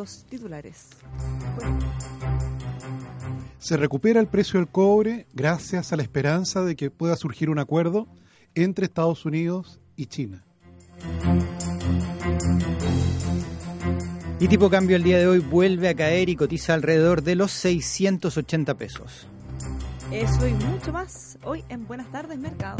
los titulares. Se recupera el precio del cobre gracias a la esperanza de que pueda surgir un acuerdo entre Estados Unidos y China. Y tipo cambio el día de hoy vuelve a caer y cotiza alrededor de los 680 pesos. Eso y mucho más hoy en Buenas tardes Mercado.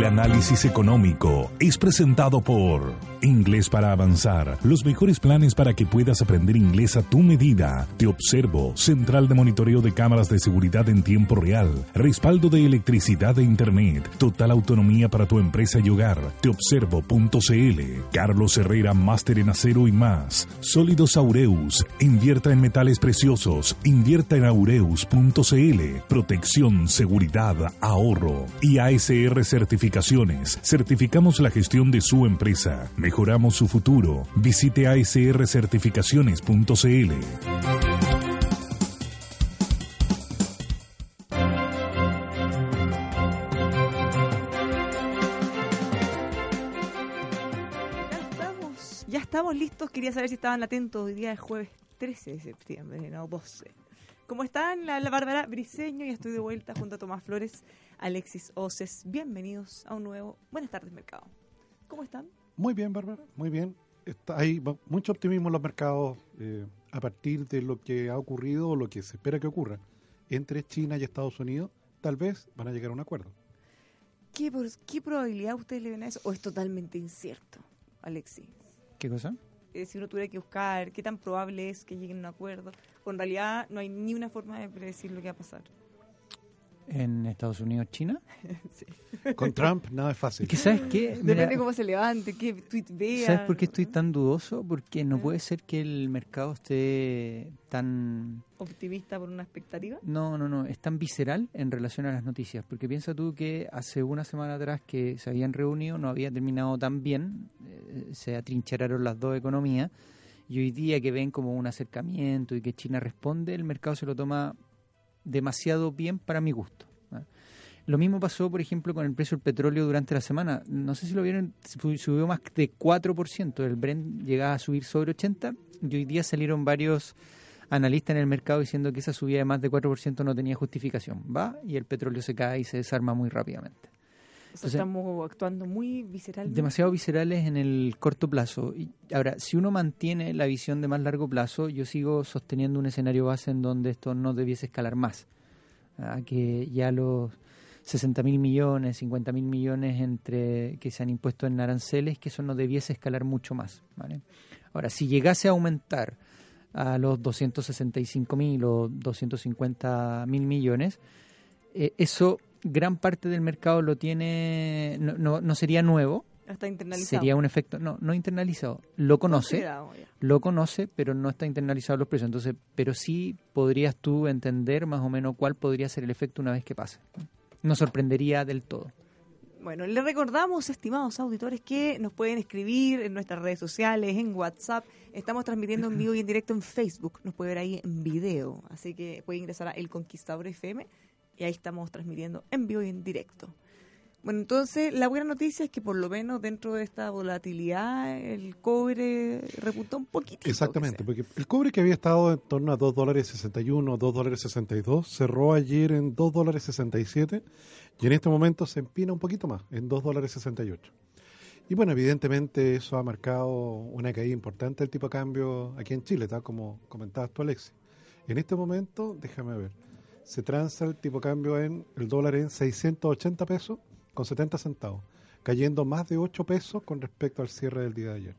El análisis económico es presentado por Inglés para avanzar. Los mejores planes para que puedas aprender inglés a tu medida. Te observo. Central de monitoreo de cámaras de seguridad en tiempo real. Respaldo de electricidad e internet. Total autonomía para tu empresa y hogar. Teobservo.cl. Carlos Herrera, máster en acero y más. Sólidos Aureus. Invierta en metales preciosos. Invierta en aureus.cl. Protección, seguridad, ahorro. Y ASR Certificaciones. Certificamos la gestión de su empresa mejoramos su futuro. Visite asrcertificaciones.cl. Ya estamos, listos. Quería saber si estaban atentos. Hoy día es jueves 13 de septiembre, no 12. ¿Cómo están? La, la Bárbara Briseño y estoy de vuelta junto a Tomás Flores, Alexis Oces. Bienvenidos a un nuevo Buenas tardes, Mercado. ¿Cómo están? Muy bien, Bárbara, muy bien. Está, hay mucho optimismo en los mercados eh, a partir de lo que ha ocurrido o lo que se espera que ocurra entre China y Estados Unidos. Tal vez van a llegar a un acuerdo. ¿Qué, por- qué probabilidad ustedes le ven a eso? ¿O es totalmente incierto, Alexis? ¿Qué cosa? Eh, si uno tuviera que buscar qué tan probable es que lleguen a un acuerdo, o en realidad no hay ni una forma de predecir lo que va a pasar. ¿En Estados Unidos, China? Sí. Con Trump nada es fácil. ¿Qué sabes qué? Mira, Depende cómo se levante, qué tweet vea. ¿Sabes por qué estoy tan dudoso? Porque no ¿Eh? puede ser que el mercado esté tan... optimista por una expectativa. No, no, no, es tan visceral en relación a las noticias. Porque piensa tú que hace una semana atrás que se habían reunido, no había terminado tan bien, eh, se atrincheraron las dos economías, y hoy día que ven como un acercamiento y que China responde, el mercado se lo toma demasiado bien para mi gusto. Lo mismo pasó, por ejemplo, con el precio del petróleo durante la semana. No sé si lo vieron, su- subió más de 4%. El Brent llegaba a subir sobre 80 y hoy día salieron varios analistas en el mercado diciendo que esa subida de más de 4% no tenía justificación. Va y el petróleo se cae y se desarma muy rápidamente. O sea, Entonces- estamos actuando muy visceralmente. Demasiado viscerales en el corto plazo. Y ahora, si uno mantiene la visión de más largo plazo, yo sigo sosteniendo un escenario base en donde esto no debiese escalar más. Ah, que ya los 60 mil millones, 50 mil millones entre que se han impuesto en aranceles, que eso no debiese escalar mucho más. ¿vale? Ahora, si llegase a aumentar a los 265 mil o 250 mil millones, eh, eso gran parte del mercado lo tiene, no, no, no sería nuevo, Está internalizado. sería un efecto, no, no internalizado, lo conoce, lo conoce, pero no está internalizado los precios. Entonces, pero sí podrías tú entender más o menos cuál podría ser el efecto una vez que pase. No sorprendería del todo. Bueno, le recordamos, estimados auditores, que nos pueden escribir en nuestras redes sociales, en WhatsApp. Estamos transmitiendo en vivo y en directo en Facebook. Nos puede ver ahí en video. Así que puede ingresar a El Conquistador FM y ahí estamos transmitiendo en vivo y en directo. Bueno, entonces la buena noticia es que por lo menos dentro de esta volatilidad el cobre repuntó un poquitito. Exactamente, que porque el cobre que había estado en torno a 2 dólares 61, 2 dólares 62, cerró ayer en 2 dólares 67 y en este momento se empina un poquito más, en 2 dólares 68. Y bueno, evidentemente eso ha marcado una caída importante del tipo de cambio aquí en Chile, tal como comentabas tú, Alexis. En este momento, déjame ver, se transa el tipo de cambio en el dólar en 680 pesos con 70 centavos, cayendo más de 8 pesos con respecto al cierre del día de ayer.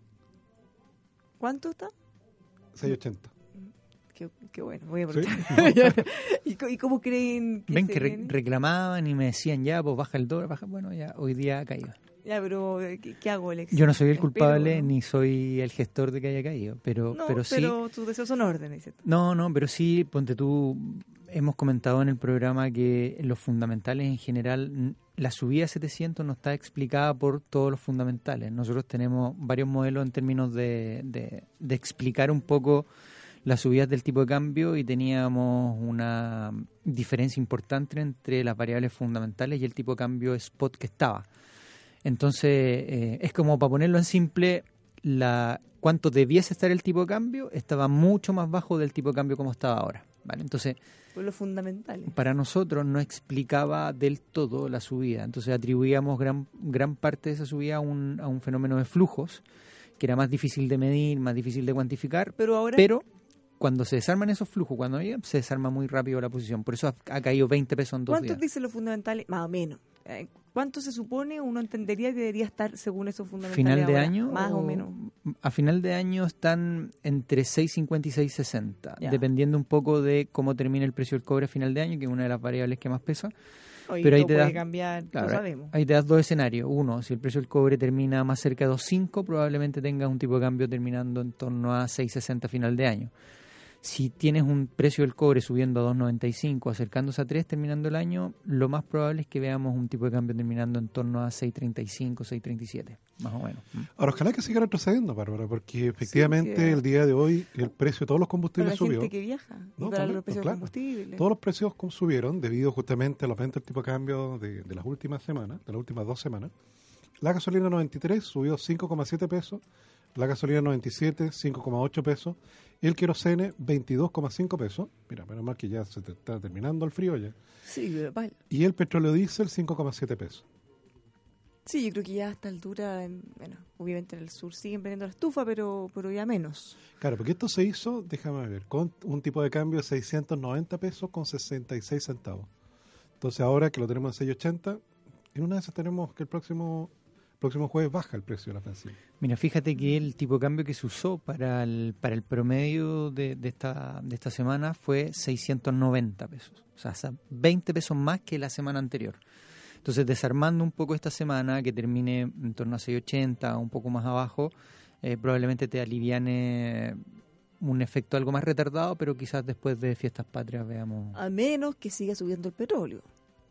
¿Cuánto está? 680. Qué, qué bueno, voy a ¿Sí? aprovechar. ¿Y, cómo creen que Ven se que re- viene? reclamaban y me decían ya, pues baja el dólar, baja. Bueno, ya hoy día ha caído. Ya, pero eh, ¿qué, qué hago, Alex? Yo no soy el Espero, culpable ¿no? ni soy el gestor de que haya caído, pero, No, pero sí. pero tus deseos son órdenes, ¿cierto? No, no, pero sí, ponte tú, hemos comentado en el programa que los fundamentales en general, la subida a 700 no está explicada por todos los fundamentales. Nosotros tenemos varios modelos en términos de, de, de explicar un poco las subidas del tipo de cambio y teníamos una diferencia importante entre las variables fundamentales y el tipo de cambio spot que estaba. Entonces, eh, es como para ponerlo en simple, la cuánto debiese estar el tipo de cambio estaba mucho más bajo del tipo de cambio como estaba ahora. ¿vale? Entonces, lo fundamental. para nosotros no explicaba del todo la subida. Entonces atribuíamos gran, gran parte de esa subida a un, a un fenómeno de flujos, que era más difícil de medir, más difícil de cuantificar, Pero ahora pero cuando se desarman esos flujos, cuando se desarma muy rápido la posición. Por eso ha, ha caído 20 pesos en dos ¿Cuántos días. dicen los fundamentales? Más o menos. ¿Cuánto se supone uno entendería que debería estar según esos fundamentales? Final de ahora? año. Más o menos. A final de año están entre 6.50 y 6.60, Ya. dependiendo un poco de cómo termine el precio del cobre a final de año, que es una de las variables que más pesa. Oye, pero ahí te das- cambiar, Claro. Ahí te das dos escenarios. Uno, si el precio del cobre termina más cerca de 2.5, probablemente tengas un tipo de cambio terminando en torno a 6.60 a final de año. Si tienes un precio del cobre subiendo a 2.95, acercándose a 3 terminando el año, lo más probable es que veamos un tipo de cambio terminando en torno a 6.35, 6.37, más o menos. ¿Mm? Ahora, ojalá que siga retrocediendo, Bárbara, porque efectivamente sí. el día de hoy el precio de todos los Para combustibles la subió. gente que viaja No, para también, los precios claro. de combustible. Todos los precios subieron debido justamente al aumento del tipo de cambio de, de las últimas semanas, de las últimas dos semanas. La gasolina 93 subió 5,7 pesos, la gasolina 97 5,8 pesos y el querosene 22,5 pesos. Mira, menos mal que ya se te está terminando el frío ya. Sí, pero, vale. Y el petróleo diésel 5,7 pesos. Sí, yo creo que ya a esta altura, en- bueno, obviamente en el sur siguen vendiendo la estufa, pero, pero ya menos. Claro, porque esto se hizo, déjame ver, con un tipo de cambio de 690 pesos con 66 centavos. Entonces ahora que lo tenemos en 680, en una de esas tenemos que el próximo próximo jueves baja el precio de la ofensiva. Mira, fíjate que el tipo de cambio que se usó para el, para el promedio de, de esta, de esta semana fue 690 pesos. O sea, sa- 20 pesos más que la semana anterior. Entonces, desarmando un poco esta semana, que termine en torno a 680, un poco más abajo, eh, probablemente te aliviane un efecto algo más retardado, pero quizás después de fiestas patrias veamos... A menos que siga subiendo el petróleo.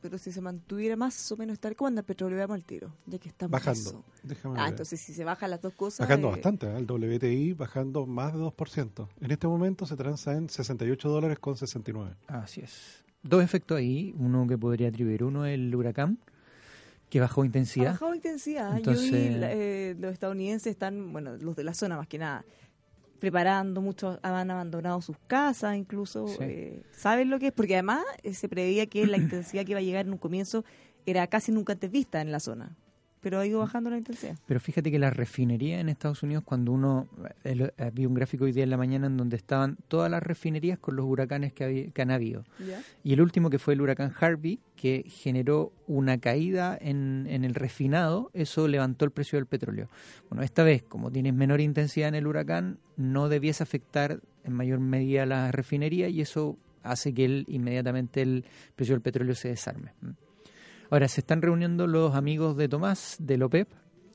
Pero si se mantuviera más o menos tal, ¿cómo anda el petróleo? Veamos al tiro, ya que está en Bajando. Déjame Ah, ver. entonces si se bajan las dos cosas... Bajando eh, bastante, ¿eh? el WTI bajando más de 2%. En este momento se transa en 68 dólares con 69. Así es. Dos efectos ahí, uno que podría atribuir, uno el huracán, que bajó Ha intensidad. bajado intensidad. Entonces- Yo vi, la- eh, los estadounidenses están, bueno, los de la zona más que nada, preparando, muchos han abandonado sus casas incluso. Sí. eh, ¿Saben lo que es? Porque además eh, se preveía que la intensidad que iba a llegar en un comienzo era casi nunca antes vista en la zona. Pero ha ido bajando la intensidad. Pero fíjate que la refinería en Estados Unidos, cuando uno el- eh, vi un gráfico hoy día en la mañana en donde estaban todas las refinerías con los huracanes que, había- que han habido. Y el último que fue el huracán Harvey, que generó una caída en, en el refinado, eso levantó el precio del petróleo. Bueno, esta vez, como tienes menor intensidad en el huracán, no debiese afectar en mayor medida la refinería y eso hace que el, inmediatamente el precio del petróleo se desarme. Ahora, se están reuniendo los amigos de Tomás, del OPEP,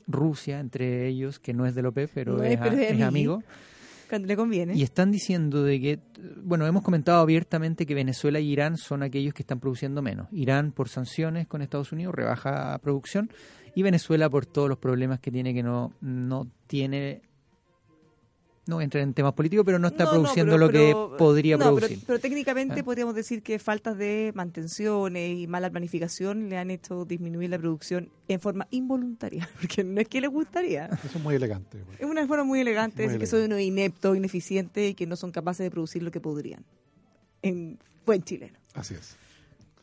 Rusia entre ellos, que no es del OPEP, pero No es, es, pero a- es es amigo. amigo. Cuando le conviene. Y están diciendo de que, bueno, hemos comentado abiertamente que Venezuela y Irán son aquellos que están produciendo menos. Irán por sanciones con Estados Unidos rebaja producción y Venezuela por todos los problemas que tiene que no, no tiene, no entrar en temas políticos, pero no está No, no, produciendo pero- lo pero- que podría no, producir. Pero, técnicamente Ah. podríamos decir que faltas de mantenciones y mala planificación le han hecho disminuir la producción en forma involuntaria, porque no es que les gustaría. Eso es muy elegante. Es una forma muy elegante de Muy decir que son unos ineptos, ineficientes y que no son capaces de producir lo que podrían. En buen chileno. Así es.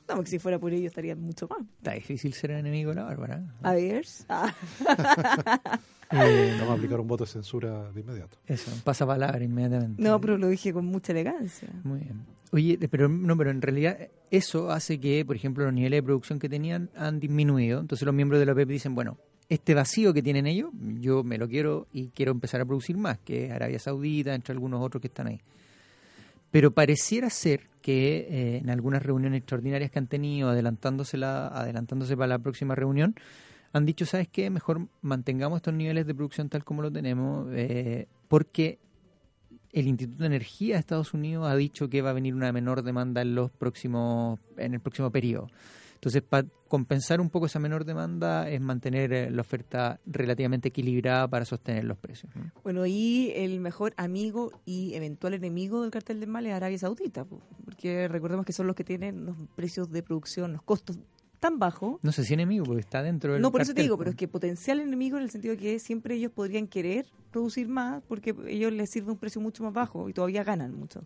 No, porque si fuera por ello estarían mucho más. Está difícil ser enemigo de la Bárbara. A ver. ah, Eh, Vamos a aplicar un voto de censura de inmediato. eso, pasa palabra inmediatamente. No, pero lo dije con mucha elegancia. Muy bien. Oye, pero no, pero en realidad eso hace que, por ejemplo, los niveles de producción que tenían han disminuido. Entonces los miembros de la OPEP dicen, bueno, este vacío que tienen ellos, yo me lo quiero y quiero empezar a producir más, que es Arabia Saudita, entre algunos otros que están ahí. Pero pareciera ser que eh, en algunas reuniones extraordinarias que han tenido, adelantándose, la, adelantándose para la próxima reunión, han dicho, ¿sabes qué? Mejor mantengamos estos niveles de producción tal como lo tenemos, eh, porque el Instituto de Energía de Estados Unidos ha dicho que va a venir una menor demanda en los próximos en el próximo periodo. Entonces, para compensar un poco esa menor demanda es mantener eh, la oferta relativamente equilibrada para sostener los precios. ¿no? Bueno, y el mejor amigo y eventual enemigo del cartel del mal es Arabia Saudita, po, porque recordemos que son los que tienen los precios de producción, los costos tan bajos. No sé si enemigo, porque está dentro del No, por eso te digo, pero es que potencial enemigo en el sentido de que siempre ellos podrían querer producir más porque ellos les sirve un precio mucho más bajo y todavía ganan mucho.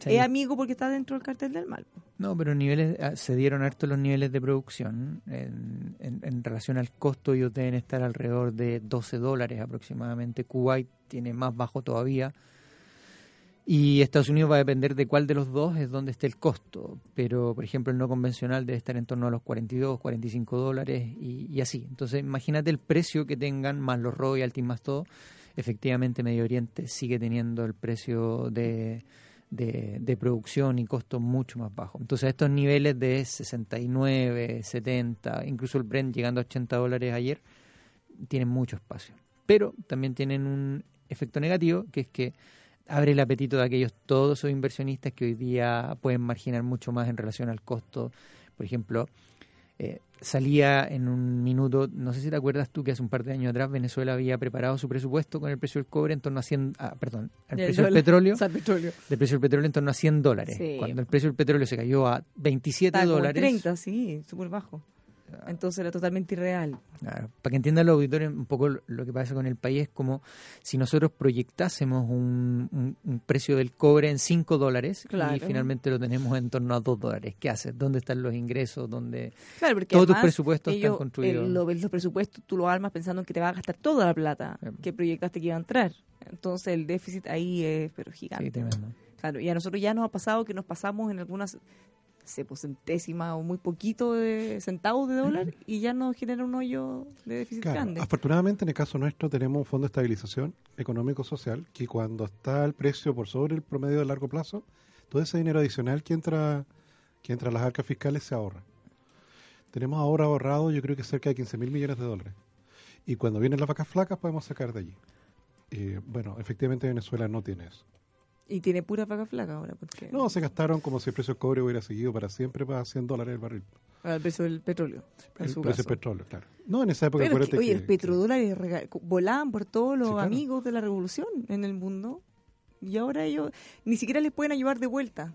Sí. Es amigo porque está dentro del cartel del mal. No, pero niveles ah, se dieron harto los niveles de producción. En, en- en relación al costo, ellos deben estar alrededor de 12 dólares aproximadamente. Kuwait tiene más bajo todavía. Y Estados Unidos va a depender de cuál de los dos es donde esté el costo. Pero, por ejemplo, el no convencional debe estar en torno a los 42, 45 dólares y, y así. Entonces, imagínate el precio que tengan, más los royalties, más todo. Efectivamente, Medio Oriente sigue teniendo el precio de, de, de producción y costo mucho más bajo. Entonces, estos niveles de 69, 70, incluso el Brent llegando a 80 dólares ayer, tienen mucho espacio. Pero también tienen un efecto negativo, que es que abre el apetito de aquellos todos esos inversionistas que hoy día pueden marginar mucho más en relación al costo. Por ejemplo, eh, salía en un minuto, no sé si te acuerdas tú que hace un par de años atrás Venezuela había preparado su presupuesto con el precio del cobre en torno a 100, ah, perdón, el Del precio del petróleo, el petróleo. del precio del petróleo en torno a 100 dólares. Sí. Cuando el precio del petróleo se cayó a 27 Está dólares. 30, sí, súper bajo. Entonces era totalmente irreal. Claro, para que entiendan los auditores un poco lo- que pasa con el país es como si nosotros proyectásemos un, un- un precio del cobre en 5 dólares Claro. y finalmente lo tenemos en torno a 2 dólares. ¿Qué haces? ¿Dónde están los ingresos? ¿Dónde... Claro, Todos tus presupuestos están ellos, construidos. el- lo- los presupuestos tú lo armas pensando en que te va a gastar toda la plata Sí. que proyectaste que iba a entrar. Entonces el déficit ahí es pero gigante. Sí, tremendo. Claro, y a nosotros ya nos ha pasado que nos pasamos en algunas pues, centésimas o muy poquito de centavos de dólar y ya nos genera un hoyo de déficit Claro, grande. afortunadamente en el caso nuestro tenemos un fondo de estabilización económico-social que cuando está el precio por sobre el promedio de largo plazo, todo ese dinero adicional que entra, que entra a las arcas fiscales se ahorra. Tenemos ahora ahorrado yo creo que cerca de 15 mil millones de dólares. Y cuando vienen las vacas flacas podemos sacar de allí. Eh, bueno, efectivamente Venezuela no tiene eso. Y tiene pura vaca flaca ahora, porque No, se gastaron como si el precio del cobre hubiera seguido para siempre para 100 dólares el barril. al precio del petróleo. El su precio del petróleo, claro. No, en esa época Pero que, oye, que- el petrodólares rega- volaban por todos los Sí, claro. amigos de la revolución en el mundo y ahora ellos ni siquiera les pueden ayudar de vuelta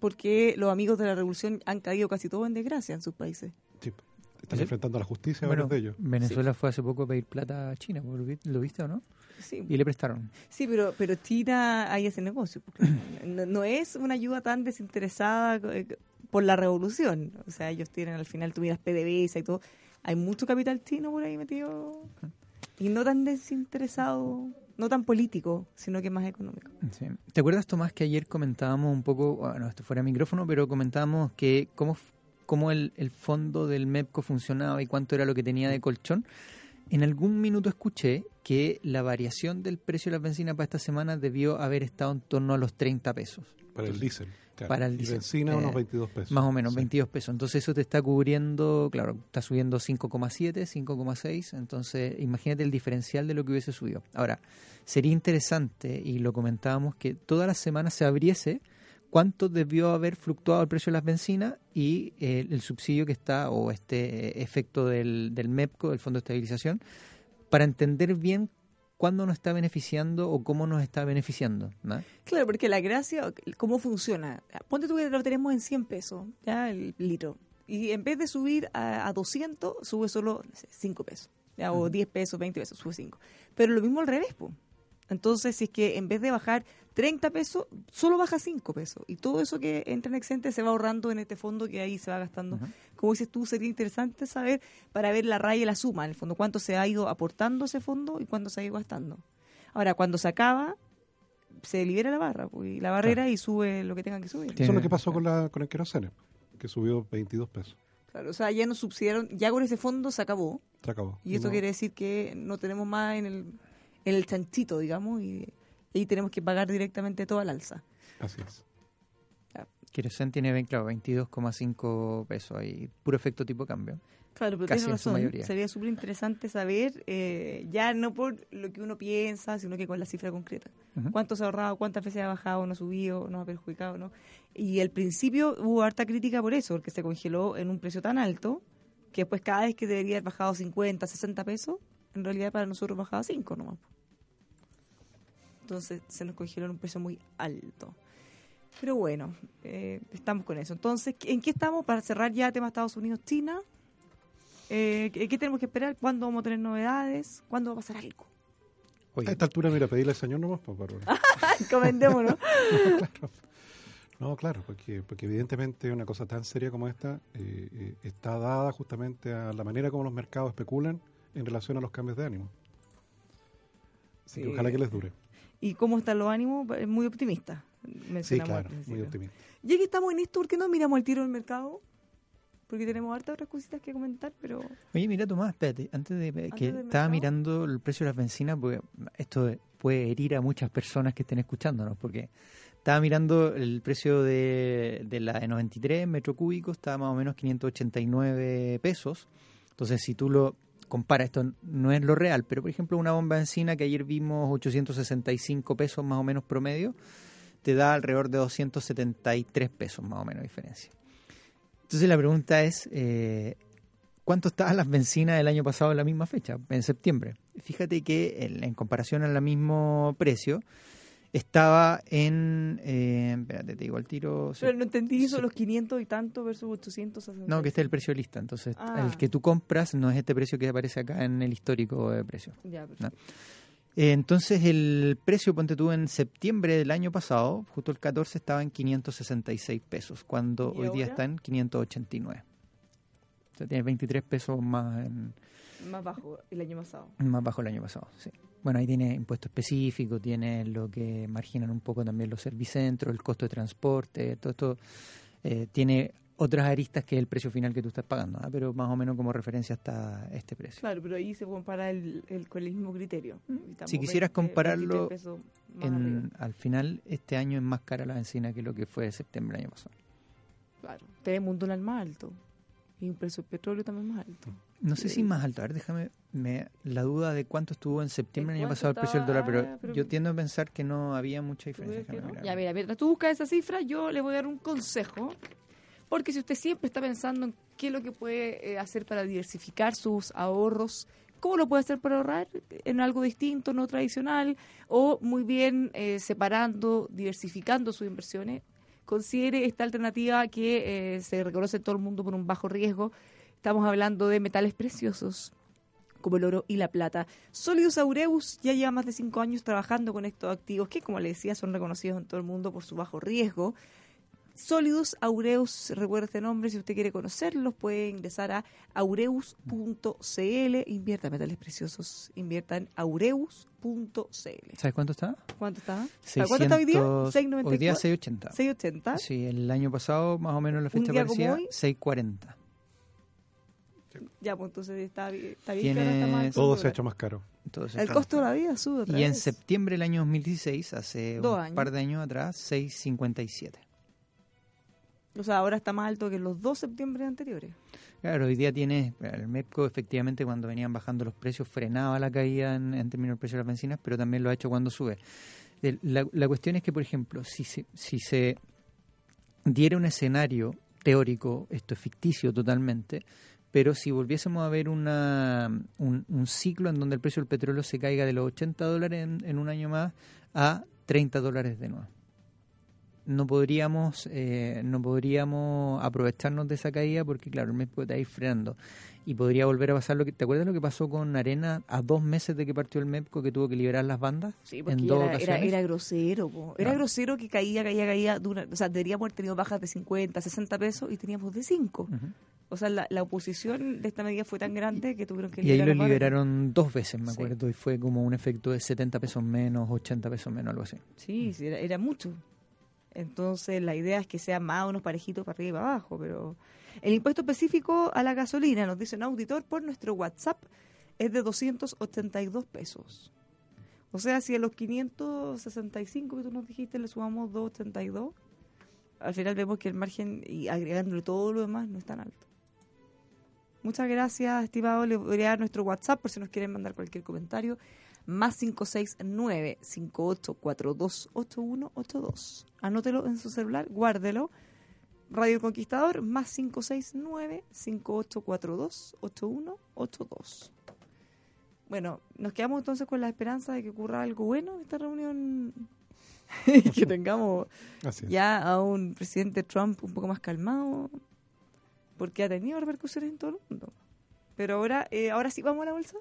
porque los amigos de la revolución han caído casi todos en desgracia en sus países. Sí, están Sí. enfrentando a la justicia Bueno, varios de ellos. Venezuela fue hace poco a pedir plata a China, ¿lo vi- ¿lo viste o no? Sí, Y le prestaron. sí pero, pero China hay ese negocio. porque no, no es una ayuda tan desinteresada eh, por la revolución. O sea, ellos tienen al final, tú miras PDVSA y todo. Hay mucho capital chino por ahí metido y no tan desinteresado, no tan político, sino que más económico. Sí. ¿Te acuerdas, Tomás, que ayer comentábamos un poco, bueno, esto fuera de micrófono, pero comentábamos que cómo, cómo el, el fondo del MEPCO funcionaba y cuánto era lo que tenía de colchón? En algún minuto escuché que la variación del precio de las bencinas para esta semana debió haber estado en torno a los 30 pesos. Para el diésel. claro. Para el Y diésel. benzina Eh, unos 22 pesos. Más o menos, Sí. 22 pesos. Entonces eso te está cubriendo, claro, está subiendo 5,7, 5,6. Entonces imagínate el diferencial de lo que hubiese subido. Ahora, sería interesante, y lo comentábamos, que todas las semanas se abriese cuánto debió haber fluctuado el precio de las bencinas y eh, el subsidio que está, o este eh, efecto del, del MEPCO, del Fondo de Estabilización, para entender bien cuándo nos está beneficiando o cómo nos está beneficiando. ¿no? Claro, porque la gracia, ¿cómo funciona? Ponte tú que lo tenemos en 100 pesos, ya el litro. Y en vez de subir a, a 200, sube solo no sé, 5 pesos. Ya, o 10 pesos, 20 pesos, sube 5. Pero lo mismo al revés, po. Entonces, si es que en vez de bajar 30 pesos, solo baja 5 pesos. Y todo eso que entra en excedente se va ahorrando en este fondo que ahí se va gastando. Como dices tú, sería interesante saber para ver la raya y la suma, en el fondo, cuánto se ha ido aportando ese fondo y cuánto se ha ido gastando. Ahora, cuando se acaba, se libera la barra, pues, y la barrera y sube lo que tengan que subir. Eso es lo que pasó con, la, con el querosene, que subió 22 pesos. Claro, o sea, ya nos subsidiaron, ya con ese fondo se acabó. Se acabó. Y esto No- quiere decir que no tenemos más en el, en el chanchito, digamos, y ahí tenemos que pagar directamente toda la alza. Así es. Querosén tiene, claro, 22,5 pesos ahí, puro efecto tipo cambio. Claro, pero tienes razón. Sería súper interesante saber, eh, ya no por lo que uno piensa, sino que con la cifra concreta. ¿Cuánto se ha ahorrado? ¿Cuántas veces ha bajado? ¿No ha subido? ¿No ha perjudicado? ¿no? Y al principio hubo harta crítica por eso, porque se congeló en un precio tan alto que después cada vez que debería haber bajado 50, 60 pesos, en realidad para nosotros bajaba 5 nomás. Entonces se nos congeló en un precio muy alto. Pero bueno, eh, estamos con eso. Entonces, ¿en qué estamos para cerrar ya tema Estados Unidos-China? Eh, ¿qué, tenemos que esperar? ¿Cuándo vamos a tener novedades? ¿Cuándo va a pasar algo? Oye, A esta altura, mira, pedirle al Señor nomás, pues, Bárbara. Comentémonos. No, claro, porque, porque evidentemente una cosa tan seria como esta eh, eh, está dada justamente a la manera como los mercados especulan en relación a los cambios de ánimo. Así que ojalá que les dure. ¿Y cómo están los ánimos? Eh, Muy optimista. Sí, claro, muy optimista. Ya que estamos en esto, ¿por qué no miramos el tiro del mercado? Porque tenemos hartas otras cositas que comentar, pero... Oye, mira Tomás, espérate, antes de que estaba mercado. mirando el precio de las bencinas, porque esto puede herir a muchas personas que estén escuchándonos, porque estaba mirando el precio de, de la de 93 metro cúbico, está más o menos 589 pesos. Entonces, si tú lo comparas, esto no es lo real, pero por ejemplo, una bomba de encina que ayer vimos 865 pesos más o menos promedio, te da alrededor de 273 pesos más o menos diferencia. Entonces la pregunta es, eh, ¿cuánto estaban las bencinas del año pasado en la misma fecha, en septiembre? Fíjate que en comparación al mismo precio, estaba en... eh, espérate, te digo al tiro... Pero no entendí eso, los 500 y tanto versus 860. No, que este es el precio lista. Entonces, Ah. el que tú compras no es este precio que aparece acá en el histórico de precio. Ya. Eh, entonces, el precio, ponte tú, en septiembre del año pasado, justo el 14, estaba en 566 pesos, cuando ¿Y hoy día está en 589. O sea, tiene 23 pesos más, en- Más bajo el año pasado. más bajo el año pasado, sí. Bueno, ahí tiene impuesto específico, tiene lo que marginan un poco también los servicentros, el costo de transporte, todo esto eh, tiene otras aristas que el precio final que tú estás pagando, ¿ah? pero más o menos como referencia está este precio. Claro, pero ahí se compara el, el, con el mismo criterio. Estamos Si quisieras 20, compararlo 23 pesos más En, al final, este año es más cara la bencina que lo que fue de septiembre del año pasado. Claro, tenemos un dólar más alto. Y un precio del petróleo también más alto. No sé si más alto. A ver, déjame me, la duda de cuánto estuvo en septiembre ¿En año pasado el precio del dólar, pero, Ah, pero- yo tiendo a pensar que no había mucha ¿Tú diferencia. no? Ya, mira, mientras tú buscas esa cifra, yo le voy a dar un consejo. Porque si usted siempre está pensando en qué es lo que puede eh, hacer para diversificar sus ahorros, ¿cómo lo puede hacer para ahorrar? En algo distinto, no tradicional, o muy bien eh, separando, diversificando sus inversiones. Considere esta alternativa que eh, se reconoce en todo el mundo por un bajo riesgo. Estamos hablando de metales preciosos como el oro y la plata. Sólidos Aureus ya lleva más de cinco años trabajando con estos activos que, como le decía, son reconocidos en todo el mundo por su bajo riesgo. Sólidos Aureus, recuerda este nombre, si usted quiere conocerlos, puede ingresar a aureus.cl, invierta en metales preciosos, invierta en aureus.cl. ¿Sabes cuánto está? ¿Cuánto está? ¿A ¿Cuánto está hoy día? 600 Hoy día 6.94. 680. 6.80. Sí, el año pasado, más o menos la fecha día como parecía, hoy. 640. Ya, pues entonces está bien, está bien que ahora está el Todo se ha hecho más caro. Entonces, El costo de la vida sube otra Y en vez. septiembre del año 2016, hace Dos un años. par de años atrás, 657. O sea, ahora está más alto que los dos septiembre anteriores. Claro, hoy día tiene, el MEPCO efectivamente cuando venían bajando los precios frenaba la caída en, términos del precio de las bencinas, pero también lo ha hecho cuando sube. La, cuestión es que, por ejemplo, si se, si se diera un escenario teórico, esto es ficticio totalmente, pero si volviésemos a ver una, un, un ciclo en donde el precio del petróleo se caiga de los 80 dólares en, en un año más a 30 dólares de nuevo no podríamos eh, no podríamos aprovecharnos de esa caída porque claro el mes puede ir frenando y podría volver a pasar lo que te acuerdas lo que pasó con Arena a dos meses de que partió el MEPCO que tuvo que liberar las bandas Sí, porque en dos era, era, ocasiones era grosero. po. Era grosero que caía, caía, caía. de una- o sea, deberíamos haber tenido bajas de 50, 60 pesos y teníamos de 5. Ujú. O sea, la, la oposición de esta medida fue tan grande que tuvieron que y ahí lo liberaron dos veces me Sí. acuerdo y fue como un efecto de 70 pesos menos 80 pesos menos algo así Sí, sí, era, era mucho. Entonces, la idea es que sean más unos parejitos para arriba y para abajo. Pero el impuesto específico a la gasolina, nos dice un auditor por nuestro WhatsApp, es de 282 pesos. O sea, si a los 565 que tú nos dijiste le sumamos 282, al final vemos que el margen, y agregándole todo lo demás, no es tan alto. Muchas gracias, estimado. Le voy a dar nuestro WhatsApp por si nos quieren mandar cualquier comentario. Más 569-5842-8182. Anótelo en su celular, guárdelo. Radio Conquistador, más 569-5842-8182. Bueno, nos quedamos entonces con la esperanza de que ocurra algo bueno en esta reunión y que tengamos ya a un presidente Trump un poco más calmado, porque ha tenido repercusiones en todo el mundo. Pero ahora, eh, ahora sí vamos a la bolsa,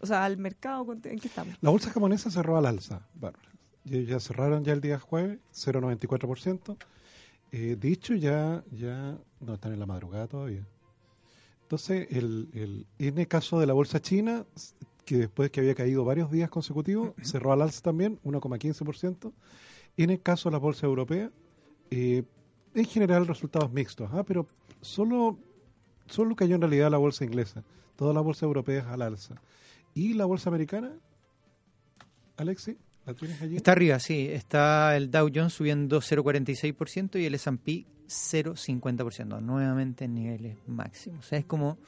o sea, al mercado, ¿en qué estamos? La bolsa japonesa cerró al alza. Bárbara. Ya, cerraron ya el día jueves, 0,94%. Eh, dicho ya, ya no están en la madrugada todavía. Entonces, el, el, en el caso de la bolsa china, que después que había caído varios días consecutivos, cerró al alza también, 1,15%. En el caso de la bolsa europea, eh, en general resultados mixtos, ¿ah? pero solo, solo cayó en realidad la bolsa inglesa. Todas las bolsas europeas al alza. ¿Y la bolsa americana? Alexi, ¿la tienes allí? Está arriba, sí. Está el Dow Jones subiendo 0,46% y el S&P 0,50%, nuevamente en niveles máximos. O sea, es como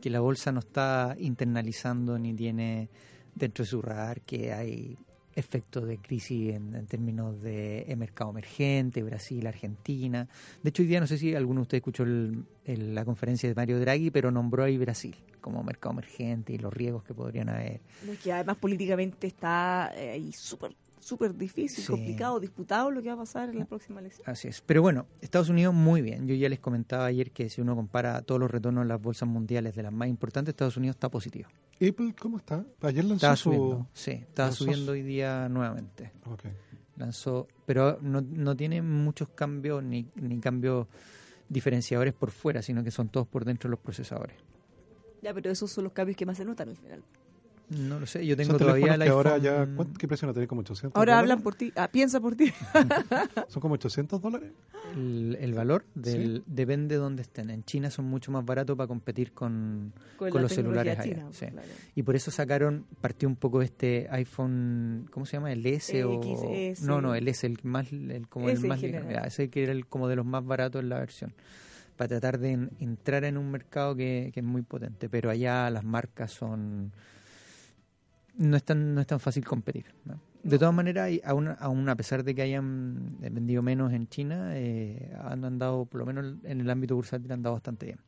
que la bolsa no está internalizando ni tiene dentro de su radar que hay efectos de crisis en, términos de eh, mercado emergente, Brasil, Argentina. De hecho, hoy día no sé si alguno de ustedes escuchó el- el- la conferencia de Mario Draghi, pero nombró ahí Brasil como mercado emergente y los riesgos que podrían haber. Que además políticamente está eh, ahí súper, súper difícil, Sí. complicado, disputado lo que va a pasar en la próxima elección. Así es. Pero bueno, Estados Unidos muy bien. Yo ya les comentaba ayer que si uno compara todos los retornos en las bolsas mundiales de las más importantes, Estados Unidos está positivo. Apple, ¿cómo está? Ayer lanzó Estaba su... subiendo, sí, estaba lanzó subiendo su- hoy día nuevamente. Ok. Lanzó, pero no, no tiene muchos cambios ni, ni cambios diferenciadores por fuera, sino que son todos por dentro de los procesadores. Ya, pero esos son los cambios que más se notan al final. No lo sé, yo tengo todavía el ahora iPhone- ya... ¿cuánto- ¿Qué precio no tiene? ¿Como 800 Ahora dólares? hablan por ti, ah, piensa por ti. ¿Son como 800 dólares? El, el valor del, depende de dónde estén. En China son mucho más baratos para competir con, con los celulares allá, china, sí. claro. Y por eso sacaron, partió un poco este iPhone, ¿cómo se llama? El S o XS. no, no, el S, el más el como Ese el más general. ese que era el como de los más baratos en la versión. Para tratar de en- entrar en un mercado que, que es muy potente, pero allá las marcas son no es tan, no es tan fácil competir. ¿no? De todas maneras, aún, aún a pesar de que hayan eh, vendido menos en China, eh, han andado, por lo menos en el ámbito bursátil, han andado bastante bien.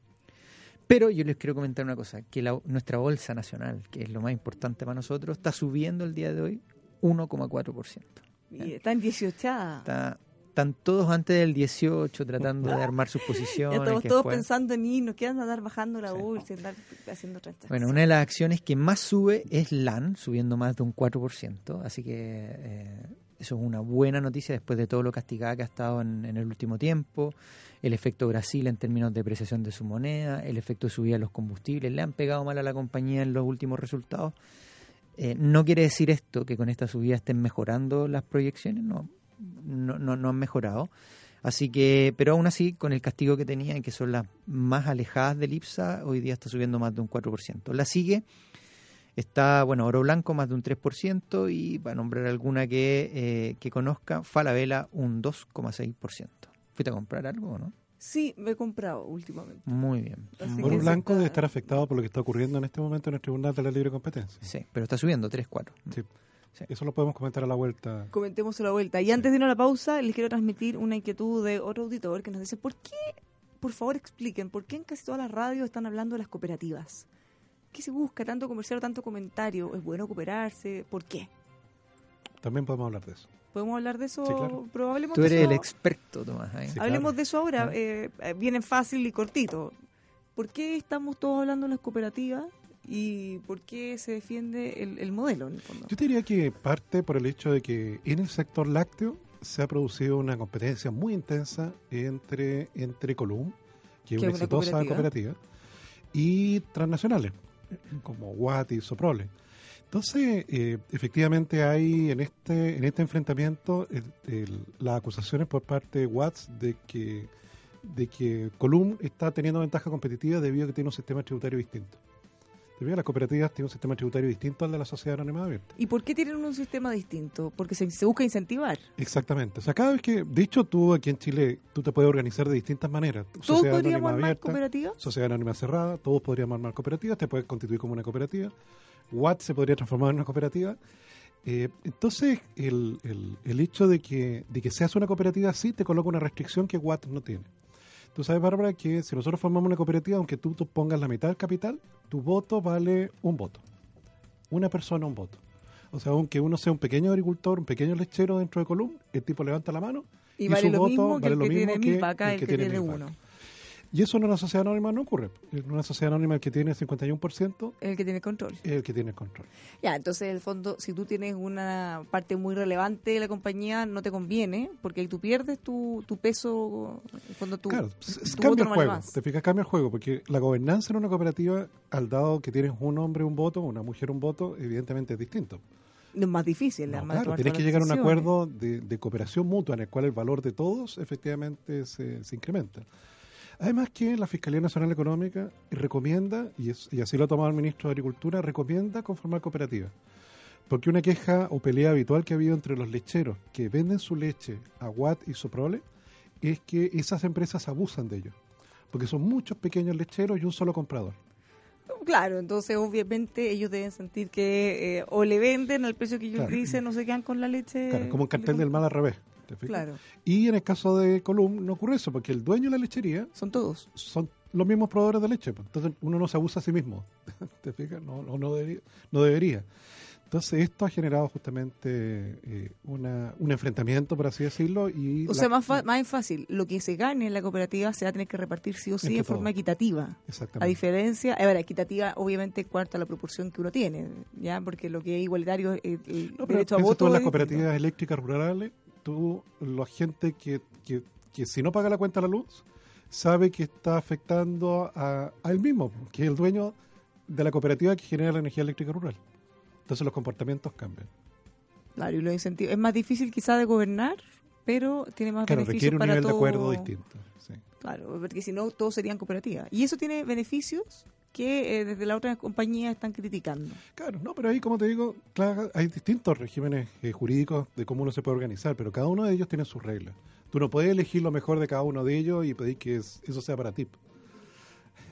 Pero yo les quiero comentar una cosa, que la- nuestra bolsa nacional, que es lo más importante para nosotros, está subiendo el día de hoy 1,4%. Y está en 18. Está, están todos antes del 18 tratando de armar sus Ya posiciones. estamos que todos después- pensando en irnos, que andar bajando la Sí. bolsa, y andar haciendo otras Bueno, una de las acciones que más sube es LAN, subiendo más de un 4%, así que eh, eso es una buena noticia después de todo lo castigada que ha estado en, en el último tiempo, el efecto Brasil en términos de depreciación de su moneda, el efecto de subida de los combustibles, le han pegado mal a la compañía en los últimos resultados. Eh, no quiere decir esto que con esta subida estén mejorando las proyecciones, no, no, no, no han mejorado. Así que, pero aún así, con el castigo que tenían, que son las más alejadas del IPSA, hoy día está subiendo más de un 4%. La sigue, está, bueno, Oro Blanco más de un 3%, y para nombrar alguna que, eh, que conozca, Falabella un 2,6%. ¿Fuiste a comprar algo o no? Sí, me he comprado últimamente. Muy bien. Así Oro Blanco se debe está- estar afectado por lo que está ocurriendo en este momento en el Tribunal de la Libre Competencia. Sí, pero está subiendo 3,4%. Sí. Sí. Eso lo podemos comentar a la vuelta. Comentemos a la vuelta. Y antes de irnos a la pausa, les quiero transmitir una inquietud de otro auditor que nos dice, ¿por qué, por favor expliquen, por qué en casi todas las radios están hablando de las cooperativas? ¿Qué se busca? ¿Tanto comercial o tanto comentario? ¿Es bueno cooperarse? ¿Por qué? También podemos hablar de eso. ¿Podemos hablar de eso? Sí, claro. Pero hablemos Tú eres eso. el experto, Tomás. ahí. Sí. Hablemos claro. de eso ahora. Ah. Eh, eh, viene fácil y cortito. ¿Por qué estamos todos hablando de las cooperativas y por qué se defiende el, el modelo en el fondo? Yo te diría que parte por el hecho de que en el sector lácteo se ha producido una competencia muy intensa entre, entre Column, que es una exitosa cooperativa. cooperativa, y transnacionales, como Watt y Soprole. Entonces, eh, efectivamente hay en este en este enfrentamiento el- el- las acusaciones por parte de Watts de que de que Column está teniendo ventaja competitiva debido a que tiene un sistema tributario distinto. Te fijas, las cooperativas tienen un sistema tributario distinto al de la sociedad anónima abierta. ¿Y por qué tienen un sistema distinto? Porque se, se busca incentivar. Exactamente. O sea, cada vez que, de hecho, tú aquí en Chile, tú te puedes organizar de distintas maneras. ¿Todos Sociedad podríamos anónima armar abierta, cooperativas? sociedad anónima cerrada, todos podríamos armar cooperativas, te puedes constituir como una cooperativa. Watt se podría transformar en una cooperativa. Eh, entonces, el, el, el hecho de que, de que seas una cooperativa sí te coloca una restricción que Watt no tiene. Tú sabes, Bárbara, que si nosotros formamos una cooperativa, aunque tú, tú pongas la mitad del capital, tu voto vale un voto. Una persona, un voto. O sea, aunque uno sea un pequeño agricultor, un pequeño lechero dentro de Colum, el tipo levanta la mano Y, Y vale su lo voto mismo que vale el lo que tiene mismo mil que vacas, el que, tiene, mil uno. Y eso en una sociedad anónima no ocurre. En una sociedad anónima el que tiene 51% El que tiene control. es el que tiene el control. Ya, entonces, en el fondo, si tú tienes una parte muy relevante de la compañía, no te conviene, porque ahí tú pierdes tu, tu peso, en el fondo, tu, claro, tu cambia no el vale juego. Te fijas, cambia el juego, porque la gobernanza en una cooperativa, al dado que tienes un hombre un voto, una mujer un voto, evidentemente es distinto. Es más difícil. No, además, claro, tienes que llegar a un acuerdo de, de cooperación mutua en el cual el valor de todos efectivamente se, se incrementa. Además que la Fiscalía Nacional Económica recomienda, y, es- y así lo ha tomado el ministro de Agricultura, recomienda conformar cooperativas. Porque una queja o pelea habitual que ha habido entre los lecheros que venden su leche a Watt y Soprole es que esas empresas abusan de ellos. Porque son muchos pequeños lecheros y un solo comprador. Claro, entonces obviamente ellos deben sentir que eh, o le venden al precio que ellos Claro. dicen, no se quedan con la leche. Claro, como un cartel del mal al revés. ¿Te fijas? Claro, Y en el caso de Colum no ocurre eso, porque el dueño de la lechería son todos. son los mismos proveedores de leche. pues. Entonces uno no se abusa a sí mismo. ¿Te fijas? No, no, no, debería, no debería. Entonces esto ha generado justamente eh, una, un enfrentamiento, por así decirlo. y O la- sea, más, fa- más fácil, lo que se gane en la cooperativa se va a tener que repartir sí o sí de forma equitativa. A Exactamente. diferencia, a ver, equitativa obviamente cuarta la proporción que uno tiene, ya porque lo que es igualitario, el, el No, derecho a voto en las es cooperativas eléctricas rurales, tú, la gente que, que, que si no paga la cuenta de la luz, sabe que está afectando a, a él mismo, que es el dueño de la cooperativa que genera la energía eléctrica rural. Entonces los comportamientos cambian. Claro, y los incentivos. Es más difícil quizá de gobernar, pero tiene más Claro, beneficios requiere un para nivel todo. de acuerdo distinto. sí. Claro, porque si no, todos serían cooperativas. Y eso tiene beneficios que eh, desde la otra compañía están criticando. Claro, no, pero ahí, como te digo, claro, hay distintos regímenes eh, jurídicos de cómo uno se puede organizar, pero cada uno de ellos tiene sus reglas. Tú no puedes elegir lo mejor de cada uno de ellos y pedir que es- eso sea para ti.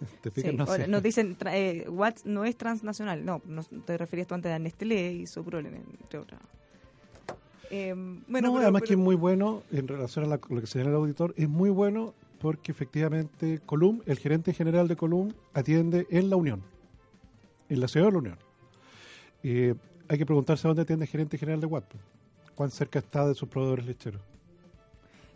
¿Te Sí, fijas? No sé. nos dicen, eh, Watts no es transnacional. No, no te referías tú antes a Nestlé y Soprole, entre otras. Eh, bueno, no, pero- además que es muy bueno, en relación a la- lo que señala el auditor, es muy bueno porque efectivamente Colum, el gerente general de Colum, atiende en la Unión, en la ciudad de la Unión. Eh, hay que preguntarse dónde atiende el gerente general de Watt, cuán cerca está de sus proveedores lecheros.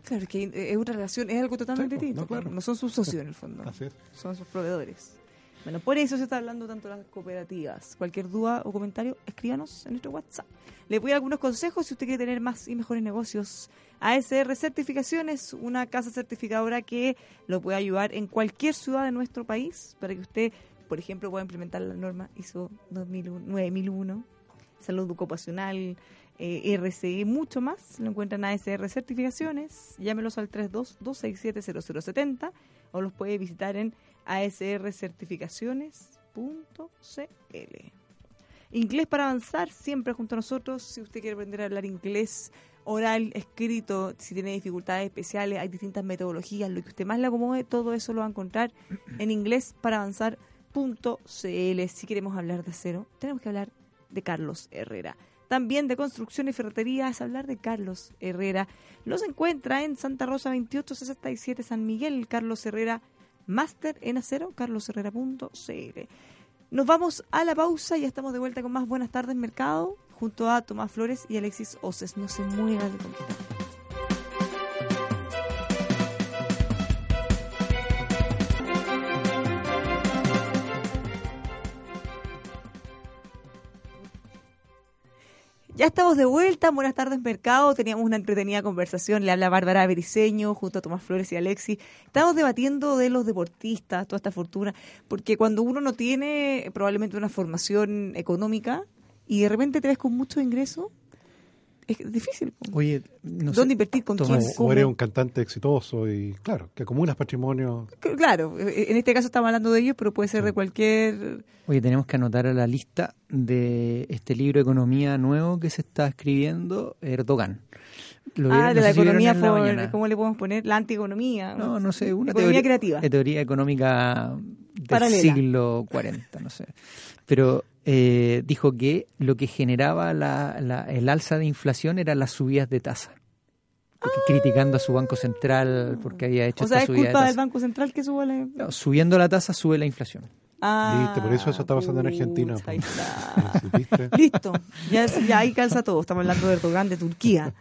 Claro, es que eh, es otra relación, es algo totalmente Sí, pues, distinto. no, claro. No son sus socios en el fondo. Así es. son sus proveedores. Bueno, por eso se está hablando tanto de las cooperativas. Cualquier duda o comentario, escríbanos en nuestro WhatsApp. Le voy a algunos consejos si usted quiere tener más y mejores negocios. ASR Certificaciones, una casa certificadora que lo puede ayudar en cualquier ciudad de nuestro país para que usted, por ejemplo, pueda implementar la norma ISO 2001, 9001, salud ocupacional, eh, RCE, mucho más. Lo encuentran en ASR Certificaciones. Llámelos al 32-267-0070 o los puede visitar en asrcertificaciones.cl. Inglés para avanzar, siempre junto a nosotros. Si usted quiere aprender a hablar inglés oral, escrito, si tiene dificultades especiales, hay distintas metodologías, lo que usted más le acomode, todo eso lo va a encontrar en inglés para avanzar.cl. Si queremos hablar de acero, tenemos que hablar de Carlos Herrera. También de construcción y ferretería es hablar de Carlos Herrera. Los encuentra en Santa Rosa 2867 San Miguel, Carlos Herrera, máster en acero, carlosherrera.cl. Nos vamos a la pausa ya estamos de vuelta con más Buenas tardes Mercado junto a Tomás Flores y Alexis Oces. No se mueva de. Ya estamos de vuelta, buenas tardes Mercado, teníamos una entretenida conversación, le habla Bárbara Bericeño junto a Tomás Flores y Alexis. Estamos debatiendo de los deportistas, toda esta fortuna, porque cuando uno no tiene probablemente una formación económica y de repente te ves con mucho ingreso, es difícil. Oye, no sé, ¿Dónde invertir? ¿Con quién? O eres un cantante exitoso y, claro, que acumulas patrimonio. Claro, en este caso estamos hablando de ellos, pero puede ser de cualquier... Oye, tenemos que anotar a la lista de este libro economía nuevo que se está escribiendo Erdogan. Lo Ah, de no la si economía, la por- mañana. ¿cómo le podemos poner? La antieconomía. No, no sé, una Economía teoría, creativa. eh, teoría económica del Paralela. siglo 40, no sé. Pero eh, dijo que lo que generaba la, la- el alza de inflación eran las subidas de tasa. Porque criticando a su banco central porque había hecho O sea, esta es subida de culpa del. Banco Central que suba la... No, subiendo la tasa sube la inflación. Ah, Viste, por eso eso está pasando en Argentina, ¿viste? Listo, ya, ya ahí calza todo. Estamos hablando de Erdogan, de Turquía.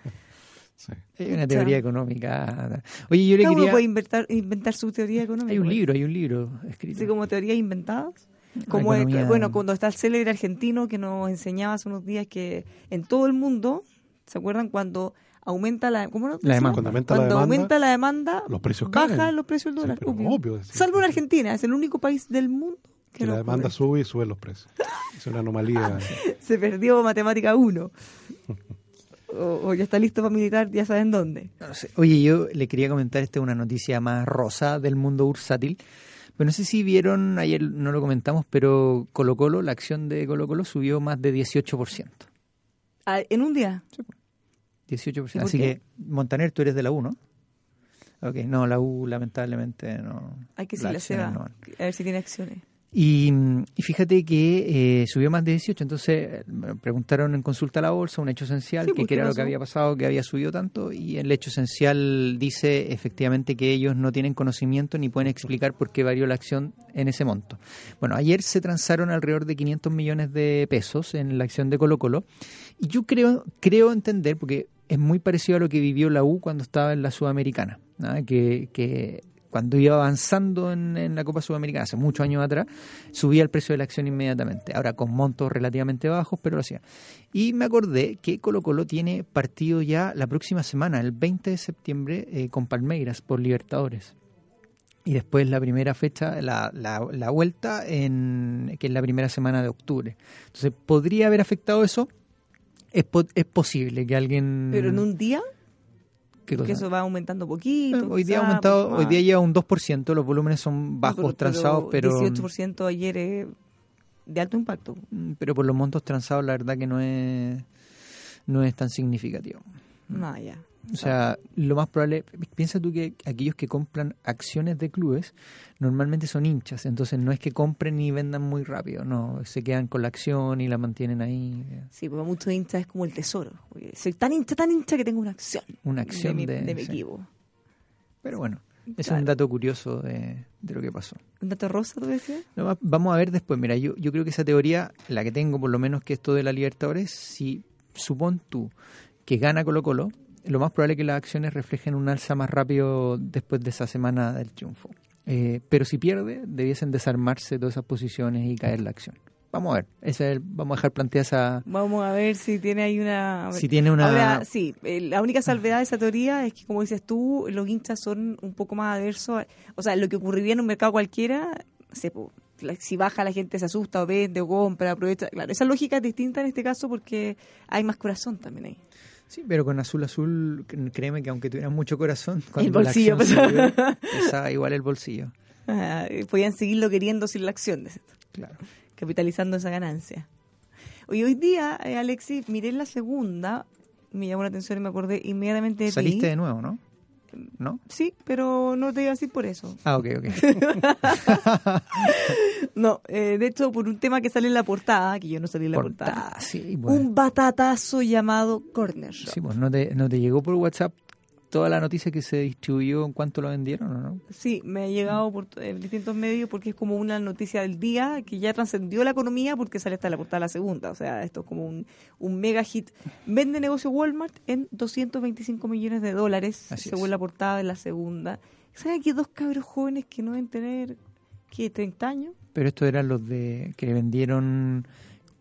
Sí. Hay una teoría económica. Oye, yo le uno quería... puede inventar, inventar su teoría económica. Hay un libro, hay un libro escrito. Así como teorías inventadas. Como el- bueno, cuando está el célebre argentino que nos enseñaba hace unos días que en todo el mundo, ¿se acuerdan cuando aumenta la, ¿cómo no? La demanda. Cuando aumenta la Cuando demanda, aumenta la demanda, los precios bajan caen. los precios del Sí, dólar. pero obvio. obvio, sí. Salvo en Argentina, es el único país del mundo que, que no la demanda ocurre. sube y suben los precios. Es una anomalía. Se perdió matemática 1. o, o ya está listo para militar, ya saben dónde. No sé. Oye, yo le quería comentar, esta es una noticia más rosa del mundo bursátil. Pero no sé si vieron, ayer no lo comentamos, pero Colo Colo, la acción de Colo Colo subió más de 18%. Ah, en un día. 18%. ¿Y por Así qué? que, Montaner, tú eres de la U, ¿no? Ok, no, la U lamentablemente no. Hay que la decirle a Seba, no. a ver si tiene acciones. Y, y fíjate que eh, subió más de 18, entonces preguntaron en consulta a la bolsa un hecho esencial, Sí, que pues, qué era ¿qué lo que había pasado, que había subido tanto, y el hecho esencial dice efectivamente que ellos no tienen conocimiento ni pueden explicar por qué varió la acción en ese monto. Bueno, ayer se transaron alrededor de 500 millones de pesos en la acción de Colo Colo, y yo creo, creo entender, porque es muy parecido a lo que vivió la U cuando estaba en la Sudamericana, ¿ah? que, que cuando iba avanzando en, en la Copa Sudamericana, hace muchos años atrás, subía el precio de la acción inmediatamente. Ahora con montos relativamente bajos, pero lo hacía. Y me acordé que Colo Colo tiene partido ya la próxima semana, el 20 de septiembre, eh, con Palmeiras por Libertadores. Y después la primera fecha, la, vuelta, que es la primera semana de octubre. Entonces, ¿podría haber afectado eso? Es, po- es posible que alguien... Pero en un día, ¿Qué porque eso va aumentando poquito. Hoy día ha quizá, aumentado, hoy día lleva un 2%, los volúmenes son No, bajos, pero- transados, pero, 18% ayer es de alto impacto. mm, pero por los montos transados la verdad que no es, no es tan significativo. No, ya. O sea, lo más probable, piensa tú que aquellos que compran acciones de clubes normalmente son hinchas, entonces no es que compren y vendan muy rápido, no, se quedan con la acción y la mantienen ahí. Sí, porque muchos hinchas es como el tesoro. Soy tan hincha, tan hincha que tengo una acción. Una acción de- de mi sí. equipo. Pero bueno, es Claro. un dato curioso de, de lo que pasó. ¿Un dato rosa, tú decías? No, va- Vamos a ver después. Mira, yo, yo creo que esa teoría, la que tengo por lo menos que esto de la Libertadores, si supón tú que gana Colo Colo, lo más probable es que las acciones reflejen un alza más rápido después de esa semana del triunfo. Eh, pero si pierde, debiesen desarmarse todas esas posiciones y caer la acción. Vamos a ver, esa es el- vamos a dejar planteada esa... Vamos a ver si tiene ahí una... Si tiene una... Ahora, sí, eh, la única salvedad de esa teoría es que, como dices tú, los hinchas son un poco más adversos. a- o sea, lo que ocurriría en un mercado cualquiera, la- si baja la gente se asusta o vende o compra, aprovecha. Claro, esa lógica es distinta en este caso porque hay más corazón también ahí. Sí, pero con Azul Azul, cr- créeme que aunque tuvieran mucho corazón, cuando El bolsillo la acción pesaba igual el bolsillo. Ah, podían seguirlo queriendo sin la acción, de- Claro. capitalizando esa ganancia. Hoy, hoy día, eh, Alexis, miré la segunda, me llamó la atención y me acordé inmediatamente de ti. Saliste de nuevo, ¿no? ¿No? Sí, pero no te iba a decir por eso. Ah, ok, ok. No, eh, de hecho, por un tema que sale en la portada, que yo no salí en la portada. Portada, sí, bueno. Un batatazo llamado Corner Shop. Sí, pues no te, no te llegó por WhatsApp toda la noticia que se distribuyó en cuánto lo vendieron o no? Sí, me ha llegado por eh, distintos medios porque es como una noticia del día que ya trascendió la economía porque sale hasta la portada la segunda. O sea, esto es como un, un mega hit. Vende negocio Walmart en 225 millones de dólares, Así según es. la portada de la segunda. ¿Saben que dos cabros jóvenes que no deben tener, ¿qué, 30 años? Pero estos eran los de que vendieron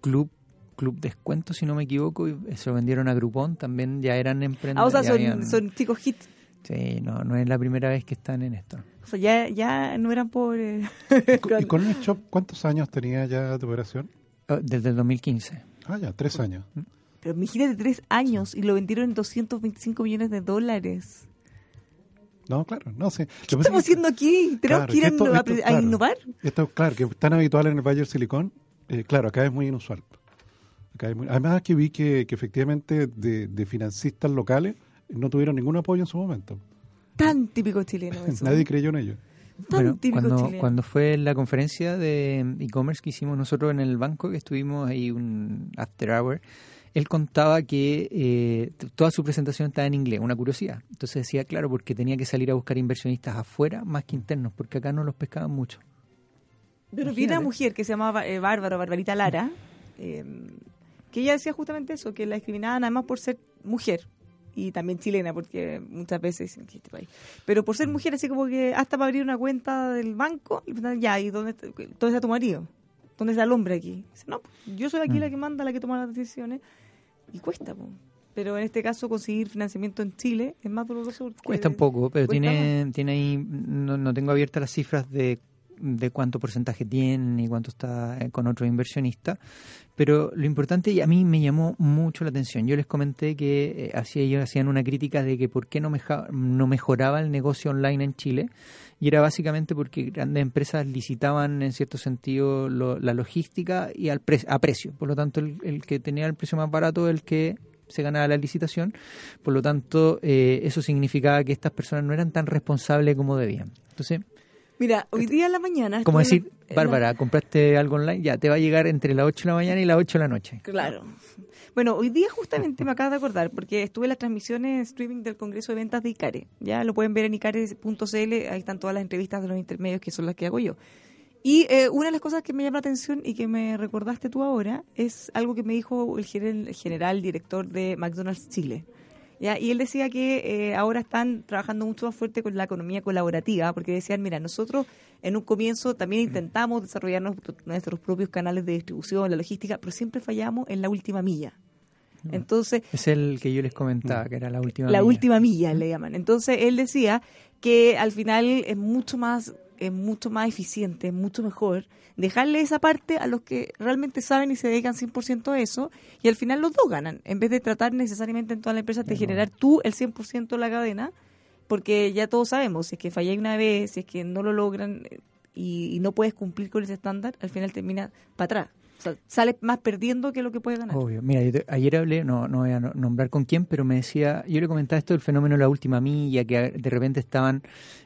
Club Club Descuento, si no me equivoco, y se lo vendieron a Groupon, también ya eran emprendedores. Ah, o sea, son, habían- son chicos hit. Sí, no, no es la primera vez que están en esto. O sea, ya, ya no eran pobres. ¿Y con- ¿Y con el shop cuántos años tenía ya de operación? Oh, Desde el 2015. Ah, ya, tres años. Pero imagínate tres años y lo vendieron en 225 millones de dólares. No, claro, no sé. ¿Qué estamos haciendo aquí? ¿Tenemos que ir a, innovar? Esto, claro, que es tan habitual en el Valle del Silicón, eh, claro, acá es muy inusual. además que vi que, efectivamente de, financistas locales no tuvieron ningún apoyo en su momento. Tan típico chileno eso. Nadie creyó en ello. Tan típico cuando, chileno. cuando fue la conferencia de e-commerce que hicimos nosotros en el banco, que estuvimos ahí un after hour, él contaba que eh, toda su presentación estaba en inglés, una curiosidad. Entonces decía, claro, porque tenía que salir a buscar inversionistas afuera más que internos, porque acá no los pescaban mucho. Pero vi una mujer que se llamaba eh, Bárbara, Barbarita Lara, em, que ella decía justamente eso, que la discriminaban además por ser mujer y también chilena, porque muchas veces en este país. Pero por ser mujer, así como que hasta para abrir una cuenta del banco, ya, ¿y dónde está, dónde está tu marido? ¿Dónde está el hombre aquí? Dice, no, yo soy aquí la mm. que manda, la que toma las decisiones y cuesta. Pero en este caso conseguir financiamiento en Chile es más doloroso. Cuesta un poco, pero tiene, tiene ahí, no, no tengo abiertas las cifras de de cuánto porcentaje tiene y cuánto está eh, con otro inversionista, pero lo importante y a mí me llamó mucho la atención. Yo les comenté que eh, ellos hacían una crítica de que por qué no, no mejoraba el negocio online en Chile y era básicamente porque grandes empresas licitaban en cierto sentido la logística y al a precio. Por lo tanto, el, que tenía el precio más barato el que se ganaba la licitación. Por lo tanto, eh, eso significaba que estas personas no eran tan responsables como debían. Entonces, Mira, hoy día en la mañana... Como decir, Bárbara, compraste algo online, ya te va a llegar entre las 8 de la mañana y las 8 de la noche. Claro. Bueno, hoy día justamente me acabo de acordar, porque estuve en las transmisiones streaming del Congreso de Ventas de ICARE. Ya lo pueden ver en icare.cl, ahí están todas las entrevistas de los intermedios que son las que hago yo. Y eh, una de las cosas que me llama la atención y que me recordaste tú ahora es algo que me dijo el general director de McDonald's Chile. Y él decía que eh, ahora están trabajando mucho más fuerte con la economía colaborativa, porque decían, mira, nosotros en un comienzo también intentamos desarrollar nuestros propios canales de distribución, la logística, pero siempre fallamos en la última milla. Mm. Entonces, es el que yo les comentaba, que era la última la última milla le llaman. Entonces él decía que al final es mucho más es mucho más eficiente, mucho mejor dejarle esa parte a los que realmente saben y se dedican 100% a eso y al final los dos ganan, en vez de tratar necesariamente en toda la empresa de generar tú el 100% de la cadena, porque ya todos sabemos, si es que falláis una vez, si es que no lo logran eh, y, y no puedes cumplir con ese estándar, al final termina para atrás. Sale más perdiendo que lo que puede ganar. Obvio. Mira, ayer hablé, no, no voy a nombrar con quién, pero me decía, yo le comentaba esto del fenómeno de la última milla, que de repente estaban,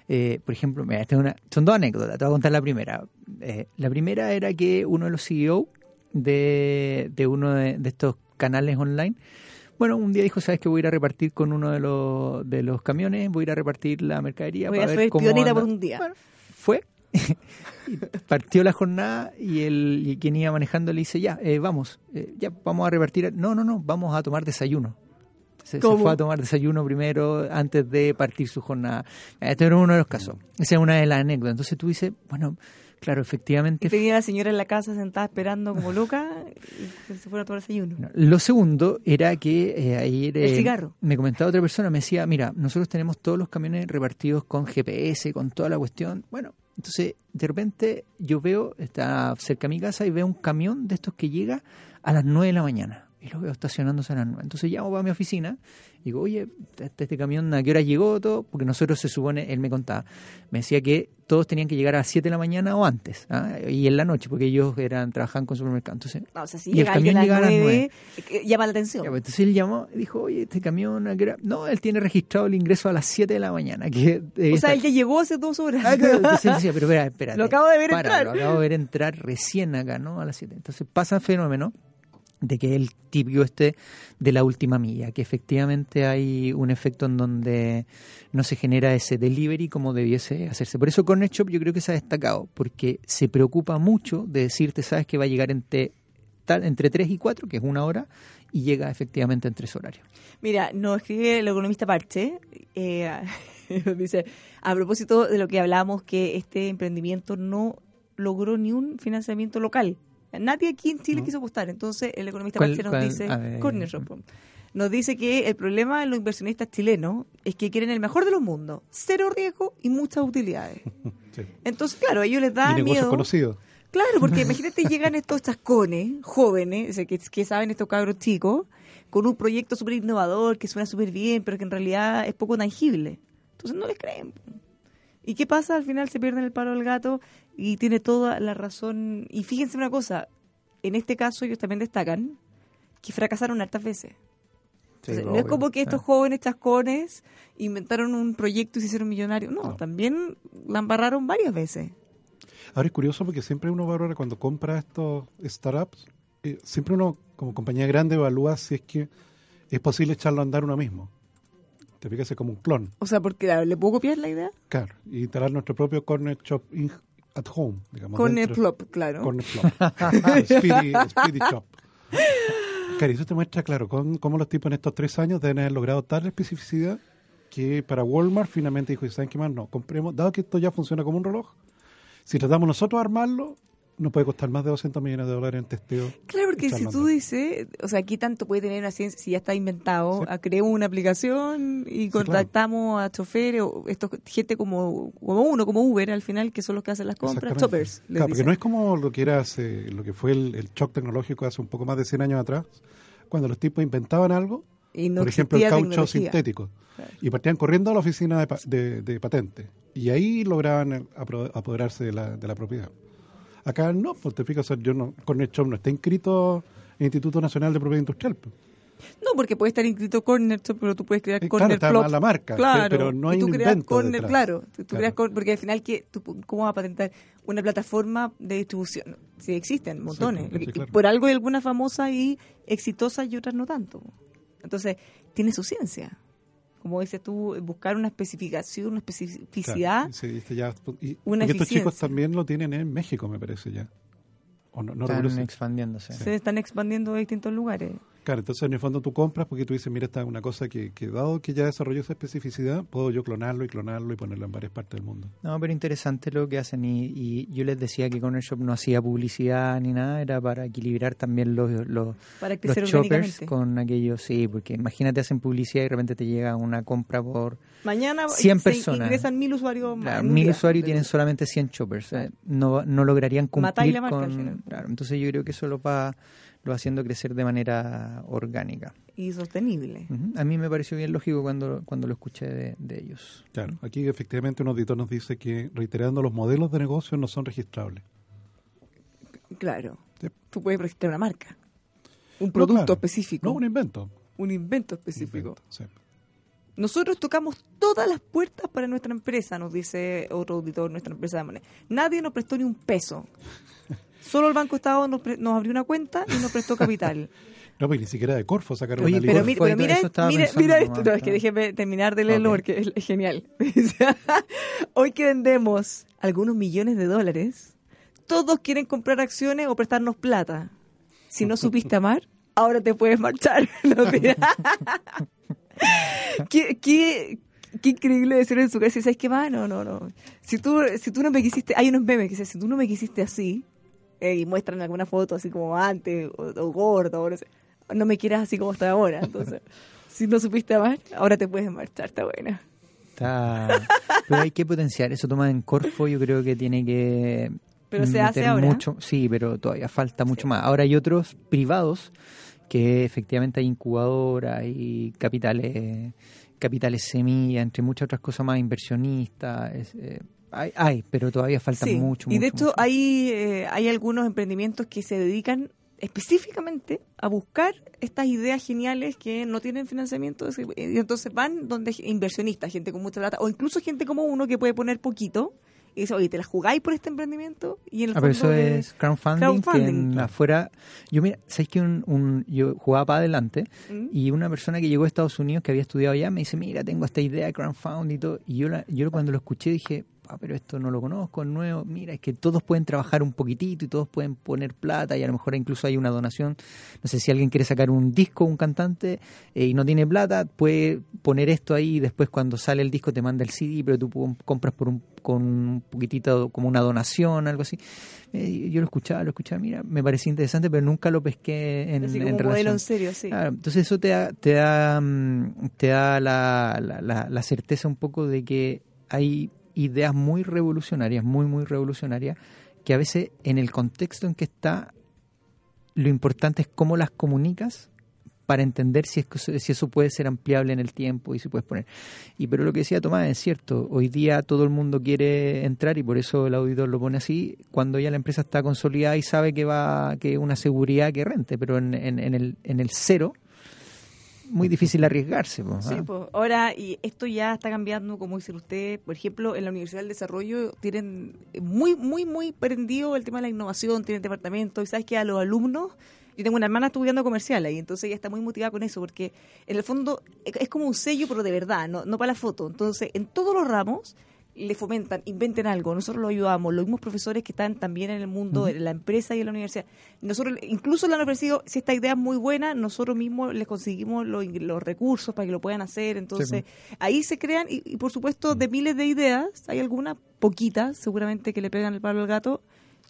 eh, por ejemplo, mira, esta es una, son dos anécdotas, te voy a contar la primera. Eh, la primera era que uno de los CEO de, de uno de, estos canales online, bueno, un día dijo, ¿sabes que voy a ir a repartir con uno de los, de los camiones? Voy a ir a repartir la mercadería. Voy a ser pionera por un día. fue, partió la jornada y el quien iba manejando le dice, ya, eh, vamos, eh, ya vamos a repartir. No, no, no, vamos a tomar desayuno. Se, fue a tomar desayuno primero antes de partir su jornada. Este era uno de los casos. Esa es una de las anécdotas. Entonces tú dices, bueno, claro, efectivamente. Y tenía la señora en la casa sentada esperando como loca y se fuera a tomar desayuno. lo segundo era que eh, ayer El cigarro. me comentaba otra persona, me decía, mira, nosotros tenemos todos los camiones repartidos con GPS, con toda la cuestión. Bueno, entonces, de repente yo veo, está cerca de mi casa y veo un camión de estos que llega a las 9 de la mañana. Y lo veo estacionándose a las 9. Entonces llamo a mi oficina y digo, oye, este, este camión, ¿a qué hora llegó? todo Porque nosotros se supone, él me contaba, me decía que todos tenían que llegar a las 7 de la mañana o antes, ¿ah? y en la noche, porque ellos eran trabajaban con supermercados. Entonces, o sea, si y el camión llegaba a las 9, eh, llama la atención. Pues, entonces él llamó y dijo, oye, este camión, ¿a qué hora? No, él tiene registrado el ingreso a las 7 de la mañana. Que o sea, él ya llegó hace dos horas. Ah, entonces él decía, pero espera, espérate. Lo acabo de ver entrar. Lo acabo de ver entrar recién acá, ¿no? A las 7. Entonces pasa fenómeno de que el tibio este de la última milla, que efectivamente hay un efecto en donde no se genera ese delivery como debiese hacerse. Por eso con Shop yo creo que se ha destacado, porque se preocupa mucho de decirte, sabes que va a llegar entre, tal, entre 3 y 4, que es una hora, y llega efectivamente en tres horarios. Mira, nos escribe el economista Parche, eh, dice, a propósito de lo que hablábamos, que este emprendimiento no logró ni un financiamiento local, Nadie aquí en Chile quiso apostar. Entonces, el economista nos dice, nos dice que el problema de los inversionistas chilenos es que quieren el mejor de los mundos, cero riesgo y muchas utilidades. Entonces, claro, a ellos les da miedo. conocidos. Claro, porque imagínate llegan estos chascones jóvenes, que, que saben estos cabros chicos, con un proyecto súper innovador que suena súper bien, pero que en realidad es poco tangible. Entonces no les creen. ¿Y qué pasa? Al final se pierden el paro del gato y tiene toda la razón. Y fíjense una cosa, en este caso ellos también destacan que fracasaron hartas veces. Sí, Entonces, no es como que estos jóvenes chascones inventaron un proyecto y se hicieron millonarios. No, No. también la embarraron varias veces. Ahora es curioso porque siempre uno valora cuando compra estos startups, eh, siempre uno como compañía grande evalúa si es que es posible echarlo a andar uno mismo. Te fijas, es como un clon. O sea, porque ¿le puedo copiar la idea? Claro, y instalar nuestro propio Corner Shop in- at home, digamos. Dentro- plop, claro. Corner Shop. Speedy, Speedy Shop. Claro, eso te muestra, claro, con- cómo los tipos en estos tres años deben haber logrado tal especificidad que para Walmart finalmente dijo, ¿saben qué más? No, compremos, dado que esto ya funciona como un reloj, si tratamos nosotros de armarlo, nos puede costar más de 200 millones de dólares en testeo. Claro, porque si tú dices, o sea, ¿qué tanto puede tener una ciencia si ya está inventado? Sí. Creemos una aplicación y claro. contactamos a choferes o esto, gente como, como uno, como Uber al final, que son los que hacen las compras, choppers. les Claro, porque no es como lo que era hace- lo que fue el, el shock tecnológico hace un poco más de 100 años atrás, cuando los tipos inventaban algo, y no por ejemplo, el caucho tecnología. sintético. Claro. Y partían corriendo a la oficina de, de, de patentes. Y ahí lograban apoderarse de la, de la propiedad. Acá no, pues te fijas, o sea, yo no, Corner Shop no está inscrito en el Instituto Nacional de Propiedad Industrial. pues. No, porque puede estar inscrito Corner Shop, pero tú puedes crear Eh, claro, Corner está Plop. la marca, Claro, pero no hay y tú un creas invento Corner, detrás. claro. Tú Claro. creas Corner- porque al final, ¿qué, tú, ¿cómo vas a patentar una plataforma de distribución? Sí, existen montones. pues, sí, claro. Por algo hay algunas famosas y exitosas y otras no tanto. Entonces, tiene su ciencia. Como dices tú, buscar una especificación, una especificidad. Claro, sí, este ya- y- una estos chicos también lo tienen en México, me parece ya. O no, no Están expandiéndose. Se están expandiendo a distintos lugares. Claro, entonces en el fondo tú compras porque tú dices, mira, esta es una cosa que, que dado que ya desarrolló esa especificidad, puedo yo clonarlo y clonarlo y ponerlo en varias partes del mundo. No, pero interesante lo que hacen y, y yo les decía que Corner Shop no hacía publicidad ni nada, era para equilibrar también los, los, Para los orgánicamente. con aquellos, sí, porque imagínate hacen publicidad y de repente te llega una compra por Mañana 100 se personas. ingresan mil usuarios más. Claro, mil usuarios y tienen solamente 100 choppers. eh, no, no lograrían cumplir la marca con... Claro, entonces yo creo que eso lo va, lo haciendo crecer de manera orgánica. Y sostenible. A mí me pareció bien lógico cuando, cuando lo escuché de, de ellos. Claro, aquí efectivamente un auditor nos dice que, reiterando, los modelos de negocio no son registrables. Claro. Sí. Tú puedes registrar una marca. Un No, producto claro. específico. No, un invento. un invento específico. Invento, sí. Nosotros tocamos todas las puertas para nuestra empresa, nos dice otro auditor, nuestra empresa de moneda. Nadie nos prestó ni un peso. Solo el Banco Estado nos, pre- nos abrió una cuenta y nos prestó capital. No, pues ni siquiera de Corfo sacaron Oye, una Pero, pero mira, eso estaba mira, mira esto. nomás, No, es que déjeme terminar de leerlo porque es, genial. Hoy que vendemos algunos millones de dólares, todos quieren comprar acciones o prestarnos plata. Si no supiste amar, ahora te puedes marchar. ¿Qué, qué, qué increíble decirlo en su casa. ¿Sabes qué más? No, no, no. Si tú, si tú no me quisiste, hay unos memes que dicen, si tú no me quisiste así, eh, y muestran alguna foto así como antes, o, o gordo, o no sé, no me quieras así como estoy ahora. Entonces, si no supiste amar, ahora te puedes marchar, está buena. Está... Pero hay que potenciar eso. Toma en Corfo, yo creo que tiene que. Pero se hace ahora. Mucho, sí, pero todavía falta mucho más. Ahora hay otros privados que efectivamente hay incubadoras y capitales, capitales semilla, entre muchas otras cosas más, inversionistas. eh, hay, hay, pero todavía falta Sí, mucho. y de mucho, hecho mucho. hay, eh, hay algunos emprendimientos que se dedican específicamente a buscar estas ideas geniales que no tienen financiamiento y entonces van donde inversionistas, gente con mucha plata o incluso gente como uno que puede poner poquito y dice, oye, ¿te la jugáis por este emprendimiento? Y en el Ah, pero eso fondo de- es crowdfunding, crowdfunding, que en afuera... Yo, mira, ¿sabes que un, un- yo jugaba para adelante ¿Mm? y una persona que llegó a Estados Unidos que había estudiado allá me dice, mira, tengo esta idea de crowdfunding y todo. Y yo, la- yo cuando lo escuché dije, ah, pero esto no lo conozco, es nuevo. Mira, es que todos pueden trabajar un poquitito y todos pueden poner plata y a lo mejor incluso hay una donación. No sé si alguien quiere sacar un disco, un cantante, eh, y no tiene plata, puede poner esto ahí y después cuando sale el disco te manda el CD, pero tú compras por un, con un poquitito como una donación, algo así. Eh, yo lo escuchaba, lo escuchaba, mira, me parecía interesante, pero nunca lo pesqué en, Así en relación. modelo en serio, sí. Claro, entonces eso te da, te da, mm, te da la, la- la- la certeza un poco de que hay ideas muy revolucionarias, muy, muy revolucionarias, que a veces en el contexto en que está, lo importante es cómo las comunicas para entender si, es, si eso puede ser ampliable en el tiempo y si puedes poner. Y pero lo que decía Tomás es cierto, hoy día todo el mundo quiere entrar y por eso el auditor lo pone así, cuando ya la empresa está consolidada y sabe que va que una seguridad que rente, pero en, en, en el, en el cero muy difícil arriesgarse. sí, pues ahora, y esto ya está cambiando, como dice usted, por ejemplo, en la Universidad del Desarrollo tienen muy, muy, muy prendido el tema de la innovación, tienen departamento, y sabes que a los alumnos, yo tengo una hermana estudiando comercial ahí, entonces ella está muy motivada con eso, porque en el fondo es como un sello, pero de verdad, no, no para la foto. Entonces, en todos los ramos le fomentan, inventen algo, nosotros lo ayudamos, los mismos profesores que están también en el mundo, de la empresa y en la universidad. Nosotros incluso le han ofrecido, si esta idea es muy buena, nosotros mismos les conseguimos los, recursos para que lo puedan hacer. Entonces, ahí se crean, y, por supuesto, de miles de ideas, hay algunas, poquitas, seguramente que le pegan el palo al gato,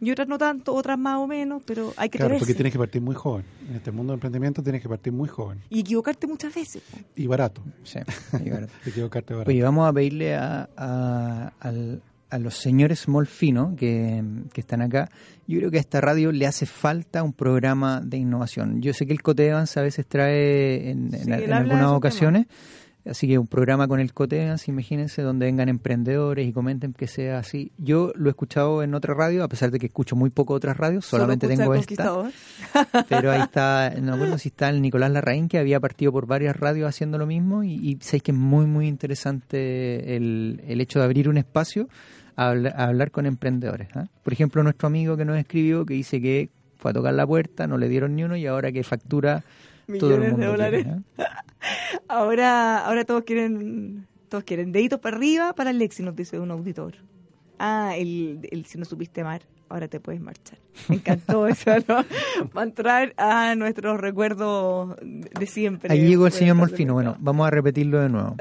y otras no tanto, otras más o menos, pero hay que Claro, porque tienes que partir muy joven. En este mundo de emprendimiento tienes que partir muy joven. Y equivocarte muchas veces. Y barato. Sí, y barato. equivocarte barato. Oye, vamos a pedirle a, a, a, los señores Molfino que, que están acá. Yo creo que a esta radio le hace falta un programa de innovación. Yo sé que el Cote Evans a veces trae en, en, algunas ocasiones. Así que un programa con el Coteas, imagínense, donde vengan emprendedores y comenten que sea así. Yo lo he escuchado en otra radio, a pesar de que escucho muy poco otras radios, solamente tengo esta. Pero ahí está, no recuerdo si está el Nicolás Larraín, que había partido por varias radios haciendo lo mismo, y, y sabéis que es muy, muy interesante el, el hecho de abrir un espacio a hablar, con emprendedores. ¿ah? Por ejemplo, nuestro amigo que nos escribió, que dice que fue a tocar la puerta, no le dieron ni uno, y ahora que factura millones de dólares. ¿eh? ahora, ahora todos quieren, todos quieren deditos para arriba para el nos dice un auditor. Ah, el, el si no supiste amar, ahora te puedes marchar. Me encantó eso, ¿no? Va a entrar a nuestros recuerdos de siempre. Ahí llegó el señor Molfino. Bueno, vamos a repetirlo de nuevo.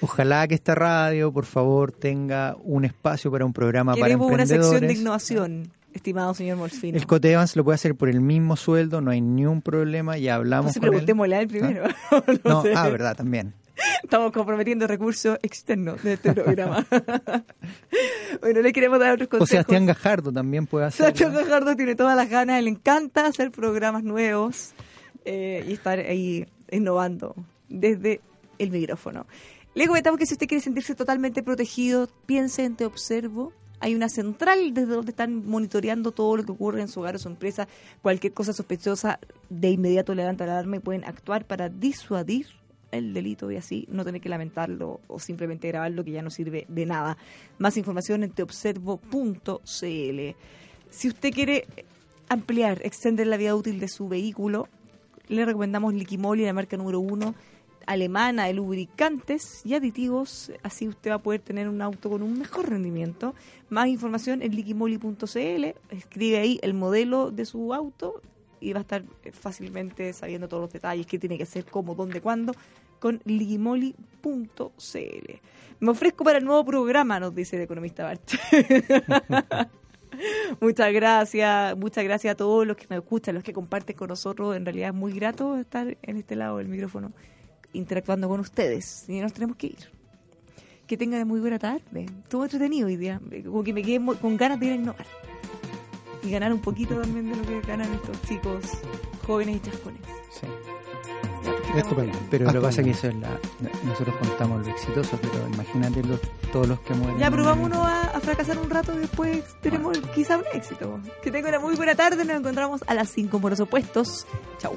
Ojalá que esta radio, por favor, tenga un espacio para un programa para emprendedores. una sección de innovación estimado señor Morfino. El Cote Evans lo puede hacer por el mismo sueldo, no hay ni un problema, ya hablamos con él. a él primero. no, ah, verdad, también. Estamos comprometiendo recursos externos de este programa. bueno, le queremos dar otros consejos. O Sebastián Gajardo también puede hacer. Sebastián Gajardo tiene todas las ganas, le encanta hacer programas nuevos eh, y estar ahí innovando desde el micrófono. Le comentamos que si usted quiere sentirse totalmente protegido, piense en Te Observo, hay una central desde donde están monitoreando todo lo que ocurre en su hogar o su empresa. Cualquier cosa sospechosa, de inmediato levanta la alarma y pueden actuar para disuadir el delito y así no tener que lamentarlo o simplemente grabarlo que ya no sirve de nada. Más información en teobservo.cl. Si usted quiere ampliar, extender la vida útil de su vehículo, le recomendamos Liquimoli, la marca número uno alemana de lubricantes y aditivos. Así usted va a poder tener un auto con un mejor rendimiento. Más información en liquimoli.cl. Escribe ahí el modelo de su auto y va a estar fácilmente sabiendo todos los detalles, qué tiene que hacer, cómo, dónde, cuándo, con liquimoli.cl. Me ofrezco para el nuevo programa, nos dice el economista Bart. muchas gracias, muchas gracias a todos los que nos escuchan, los que comparten con nosotros. En realidad es muy grato estar en este lado del micrófono interactuando con ustedes y nos tenemos que ir. Que tengan muy buena tarde. Estuvo entretenido hoy día. Como que me quedé con ganas de ir a innovar. Y ganar un poquito también de lo que ganan estos chicos jóvenes y chascones. Sí. Pero lo que pasa es que eso es la, nosotros contamos lo exitoso, pero imagínate todos los que mueren. Ya, pero vámonos a, fracasar un rato y después tenemos quizá un éxito. Que tengan una muy buena tarde, nos encontramos a las 5 por los opuestos. Chau.